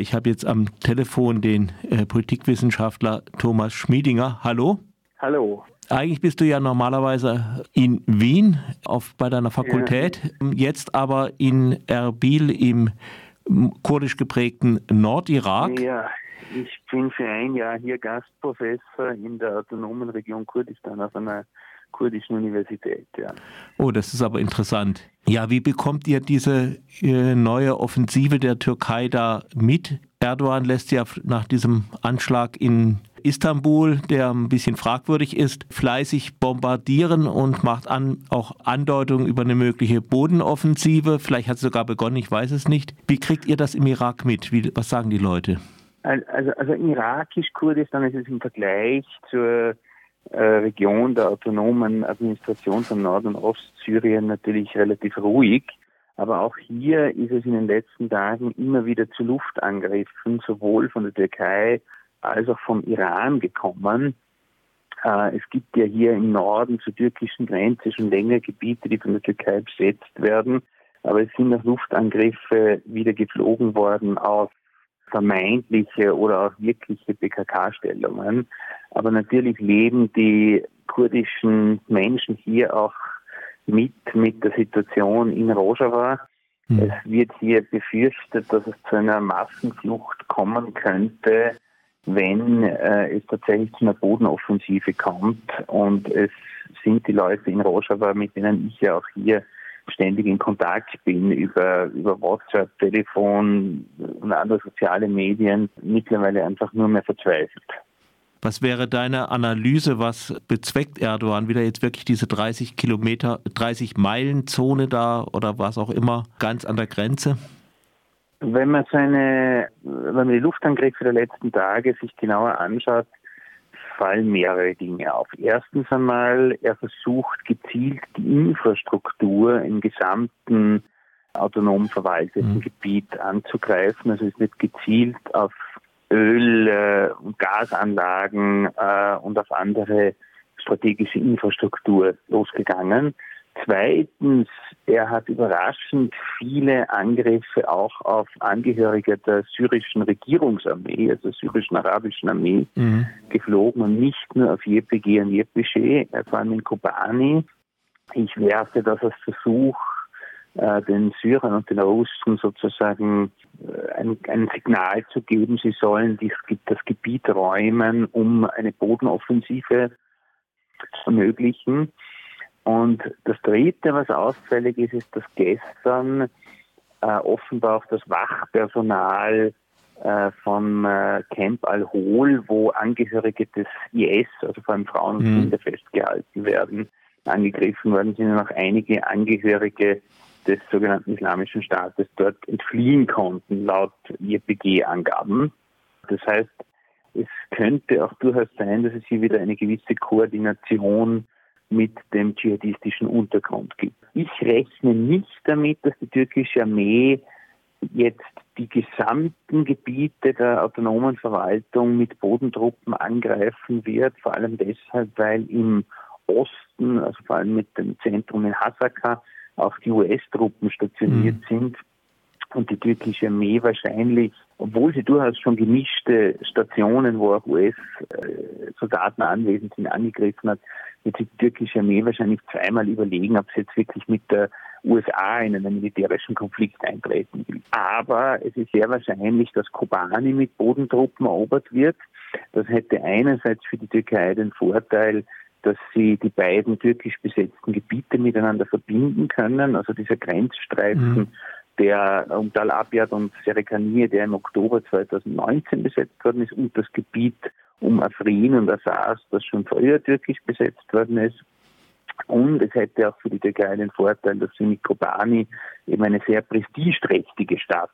Ich habe jetzt am Telefon den äh, Politikwissenschaftler Thomas Schmiedinger. Hallo. Hallo. Eigentlich bist du ja normalerweise in Wien auf, bei deiner Fakultät, ja. jetzt aber in Erbil im kurdisch geprägten Nordirak. Ja, ich bin für ein Jahr hier Gastprofessor in der autonomen Region Kurdistan auf einer kurdischen Universität. Ja. Oh, das ist aber interessant. Ja, wie bekommt ihr diese äh, neue Offensive der Türkei da mit? Erdogan lässt ja nach diesem Anschlag in Istanbul, der ein bisschen fragwürdig ist, fleißig bombardieren und macht an, auch Andeutungen über eine mögliche Bodenoffensive. Vielleicht hat es sogar begonnen, ich weiß es nicht. Wie kriegt ihr das im Irak mit? Wie, was sagen die Leute? Also, also irakisch-Kurdistan ist es im Vergleich zur Region der autonomen Administration von Nord- und Ostsyrien natürlich relativ ruhig. Aber auch hier ist es in den letzten Tagen immer wieder zu Luftangriffen, sowohl von der Türkei als auch vom Iran gekommen. Äh, es gibt ja hier im Norden zur türkischen Grenze schon länger Gebiete, die von der Türkei besetzt werden. Aber es sind auch Luftangriffe wieder geflogen worden auf vermeintliche oder auch wirkliche PKK-Stellungen. Aber natürlich leben die kurdischen Menschen hier auch mit, mit der Situation in Rojava. Mhm. Es wird hier befürchtet, dass es zu einer Massenflucht kommen könnte, wenn äh, es tatsächlich zu einer Bodenoffensive kommt. Und es sind die Leute in Rojava, mit denen ich ja auch hier ständig in Kontakt bin über, über WhatsApp, Telefon und andere soziale Medien, mittlerweile einfach nur mehr verzweifelt. Was wäre deine Analyse? Was bezweckt Erdogan? Wieder jetzt wirklich diese 30 Kilometer, 30 Meilen Zone da oder was auch immer ganz an der Grenze? Wenn man seine, wenn man die Luftangriffe der letzten Tage sich genauer anschaut, fallen mehrere Dinge auf. Erstens einmal, er versucht gezielt die Infrastruktur im gesamten autonom verwalteten mhm. Gebiet anzugreifen. Also es ist nicht gezielt auf Öl- äh, und Gasanlagen äh, und auf andere strategische Infrastruktur losgegangen. Zweitens, er hat überraschend viele Angriffe auch auf Angehörige der syrischen Regierungsarmee, also der syrischen arabischen Armee, mhm. geflogen und nicht nur auf JPG und JPG, vor allem in Kobani. Ich werfe das als Versuch, äh, den Syrern und den Russen sozusagen äh, ein, ein, Signal zu geben, sie sollen das Gebiet räumen, um eine Bodenoffensive zu ermöglichen. Und das Dritte, was auffällig ist, ist, dass gestern äh, offenbar auch das Wachpersonal äh, vom äh, Camp Al-Hol, wo Angehörige des IS, also vor allem Frauen und mhm. Kinder, festgehalten werden, angegriffen worden sind und auch einige Angehörige des sogenannten Islamischen Staates dort entfliehen konnten, laut IPG-Angaben. Das heißt, es könnte auch durchaus sein, dass es hier wieder eine gewisse Koordination mit dem dschihadistischen Untergrund gibt. Ich rechne nicht damit, dass die türkische Armee jetzt die gesamten Gebiete der autonomen Verwaltung mit Bodentruppen angreifen wird, vor allem deshalb, weil im Osten, also vor allem mit dem Zentrum in Hasaka, auch die US-Truppen stationiert mhm. sind und die türkische Armee wahrscheinlich, obwohl sie durchaus schon gemischte Stationen, wo auch US-Soldaten anwesend sind, angegriffen hat, wird die türkische Armee wahrscheinlich zweimal überlegen, ob sie jetzt wirklich mit der USA in einen militärischen Konflikt eintreten will. Aber es ist sehr wahrscheinlich, dass Kobani mit Bodentruppen erobert wird. Das hätte einerseits für die Türkei den Vorteil, dass sie die beiden türkisch besetzten Gebiete miteinander verbinden können. Also dieser Grenzstreifen, mhm. Der um Tal Abyad und Serikanie, der im Oktober 2019 besetzt worden ist, und das Gebiet um Afrin und Assas, das schon früher türkisch besetzt worden ist. Und es hätte auch für die Türkei den Vorteil, dass sie mit Kobani eben eine sehr prestigeträchtige Stadt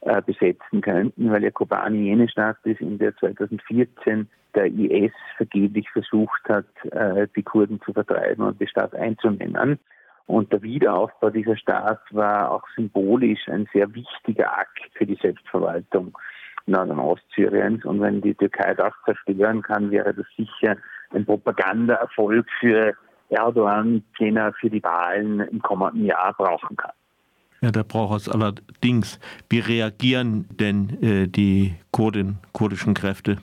äh, besetzen könnten, weil ja Kobani jene Stadt ist, in der 2014 der IS vergeblich versucht hat, äh, die Kurden zu vertreiben und die Stadt einzunehmen. Und der Wiederaufbau dieser Stadt war auch symbolisch ein sehr wichtiger Akt für die Selbstverwaltung Nord- und Ostsyriens. Und wenn die Türkei das zerstören kann, wäre das sicher ein Propagandaerfolg für Erdogan, den er für die Wahlen im kommenden Jahr brauchen kann. Ja, da braucht es allerdings. Wie reagieren denn äh, die Kurden, kurdischen Kräfte?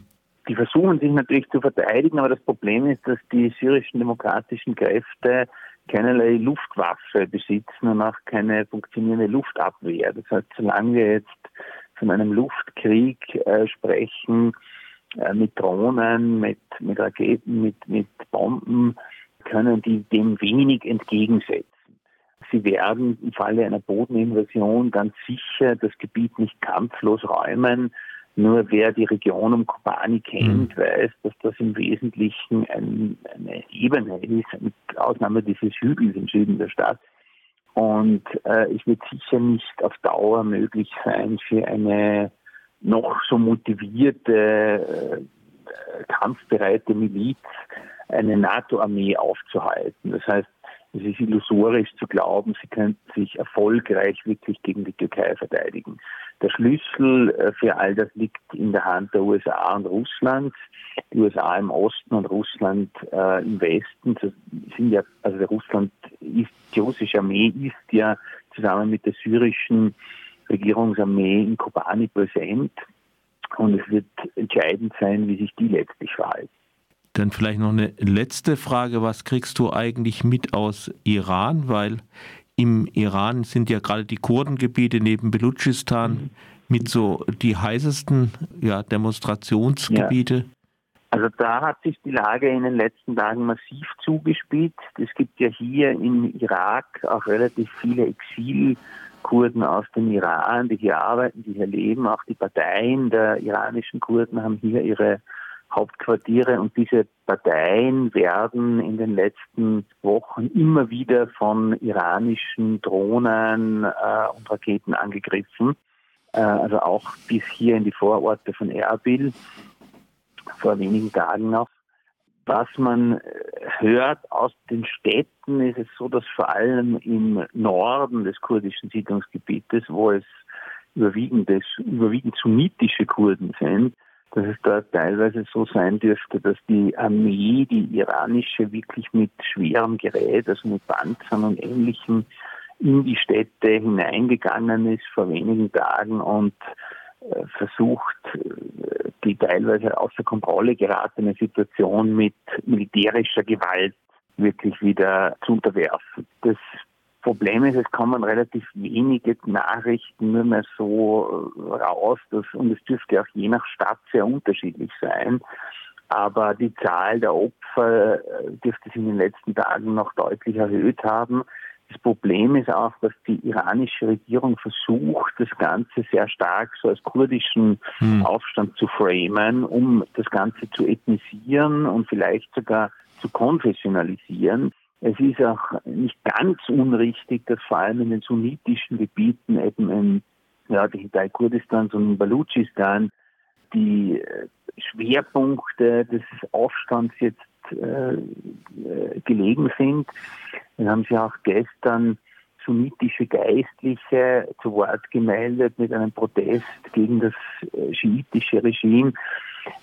Die versuchen sich natürlich zu verteidigen, aber das Problem ist, dass die syrischen demokratischen Kräfte keinerlei Luftwaffe besitzen und auch keine funktionierende Luftabwehr. Das heißt, solange wir jetzt von einem Luftkrieg äh, sprechen, äh, mit Drohnen, mit, mit Raketen, mit, mit Bomben, können die dem wenig entgegensetzen. Sie werden im Falle einer Bodeninvasion ganz sicher das Gebiet nicht kampflos räumen. Nur wer die Region um Kobani kennt, mhm. weiß, dass das im Wesentlichen ein, eine Ebene ist, Ausnahme dieses Hügels im Süden der Stadt. Und äh, es wird sicher nicht auf Dauer möglich sein, für eine noch so motivierte, äh, kampfbereite Miliz eine NATO-Armee aufzuhalten. Das heißt, es ist illusorisch zu glauben, sie könnten sich erfolgreich wirklich gegen die Türkei verteidigen. Der Schlüssel äh, für all das liegt in der Hand der USA und Russlands. Die USA im Osten und Russland äh, im Westen. Sind ja, also Russland ist, die russische Armee ist ja zusammen mit der syrischen Regierungsarmee in Kobani präsent. Und es wird entscheidend sein, wie sich die letztlich verhalten. Dann vielleicht noch eine letzte Frage. Was kriegst du eigentlich mit aus Iran? Weil im Iran sind ja gerade die Kurdengebiete neben Belutschistan mhm. mit so die heißesten ja, Demonstrationsgebiete. Ja. Also da hat sich die Lage in den letzten Tagen massiv zugespitzt. Es gibt ja hier im Irak auch relativ viele Exilkurden aus dem Iran, die hier arbeiten, die hier leben. Auch die Parteien der iranischen Kurden haben hier ihre Hauptquartiere und diese Parteien werden in den letzten Wochen immer wieder von iranischen Drohnen äh, und Raketen angegriffen. Äh, also auch bis hier in die Vororte von Erbil vor wenigen Tagen noch. Was man hört aus den Städten, ist es so, dass vor allem im Norden des kurdischen Siedlungsgebietes, wo es überwiegend, überwiegend sunnitische Kurden sind, dass es dort teilweise so sein dürfte, dass die Armee, die iranische, wirklich mit schwerem Gerät, also mit Panzern und Ähnlichem, in die Städte hineingegangen ist vor wenigen Tagen und äh, versucht, äh, die teilweise außer Kontrolle geratene Situation mit militärischer Gewalt wirklich wieder zu unterwerfen. Das Problem ist, es kommen relativ wenige Nachrichten nur mehr so äh, raus, dass, und es dürfte auch je nach Stadt sehr unterschiedlich sein. Aber die Zahl der Opfer äh, dürfte sich in den letzten Tagen noch deutlich erhöht haben. Das Problem ist auch, dass die iranische Regierung versucht, das Ganze sehr stark so als kurdischen hm. Aufstand zu framen, um das Ganze zu ethnisieren und vielleicht sogar zu konfessionalisieren. Es ist auch nicht ganz unrichtig, dass vor allem in den sunnitischen Gebieten, eben im nördlichen Teil Kurdistans und in Balutschistan, die äh, Schwerpunkte des Aufstands jetzt äh, äh, gelegen sind. Wir haben sie auch gestern sunnitische Geistliche zu Wort gemeldet mit einem Protest gegen das äh, schiitische Regime.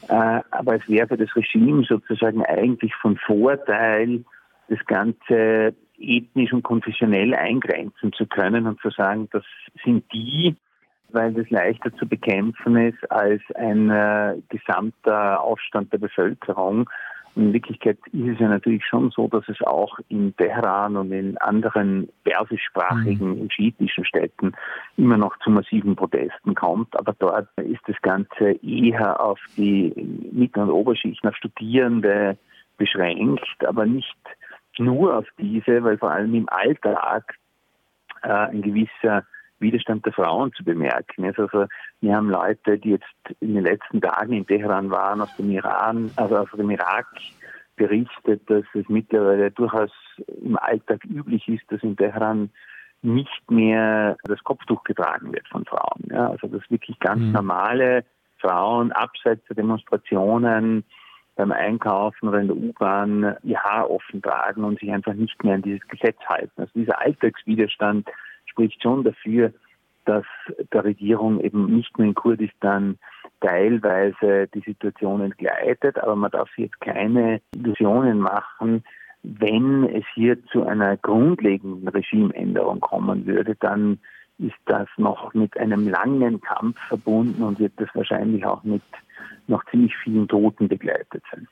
Äh, aber es wäre für das Regime sozusagen eigentlich von Vorteil, das Ganze ethnisch und konfessionell eingrenzen zu können und zu sagen, das sind die, weil das leichter zu bekämpfen ist als ein äh, gesamter Aufstand der Bevölkerung. Und in Wirklichkeit ist es ja natürlich schon so, dass es auch in Teheran und in anderen persischsprachigen, mhm. schiitischen Städten immer noch zu massiven Protesten kommt. Aber dort ist das Ganze eher auf die Mittel- und Oberschicht, auf Studierende beschränkt, aber nicht nur auf diese, weil vor allem im Alltag äh, ein gewisser Widerstand der Frauen zu bemerken ist. Also wir haben Leute, die jetzt in den letzten Tagen in Teheran waren, aus dem Iran, also aus dem Irak berichtet, dass es mittlerweile durchaus im Alltag üblich ist, dass in Teheran nicht mehr das Kopftuch getragen wird von Frauen. Ja, also dass wirklich ganz mhm. normale Frauen abseits der Demonstrationen beim Einkaufen oder in der U-Bahn ihr Haar offen tragen und sich einfach nicht mehr an dieses Gesetz halten. Also dieser Alltagswiderstand spricht schon dafür, dass der Regierung eben nicht nur in Kurdistan teilweise die Situation entgleitet, aber man darf sich jetzt keine Illusionen machen, wenn es hier zu einer grundlegenden Regimeänderung kommen würde, dann ist das noch mit einem langen Kampf verbunden und wird das wahrscheinlich auch mit noch ziemlich vielen Toten begleitet sein.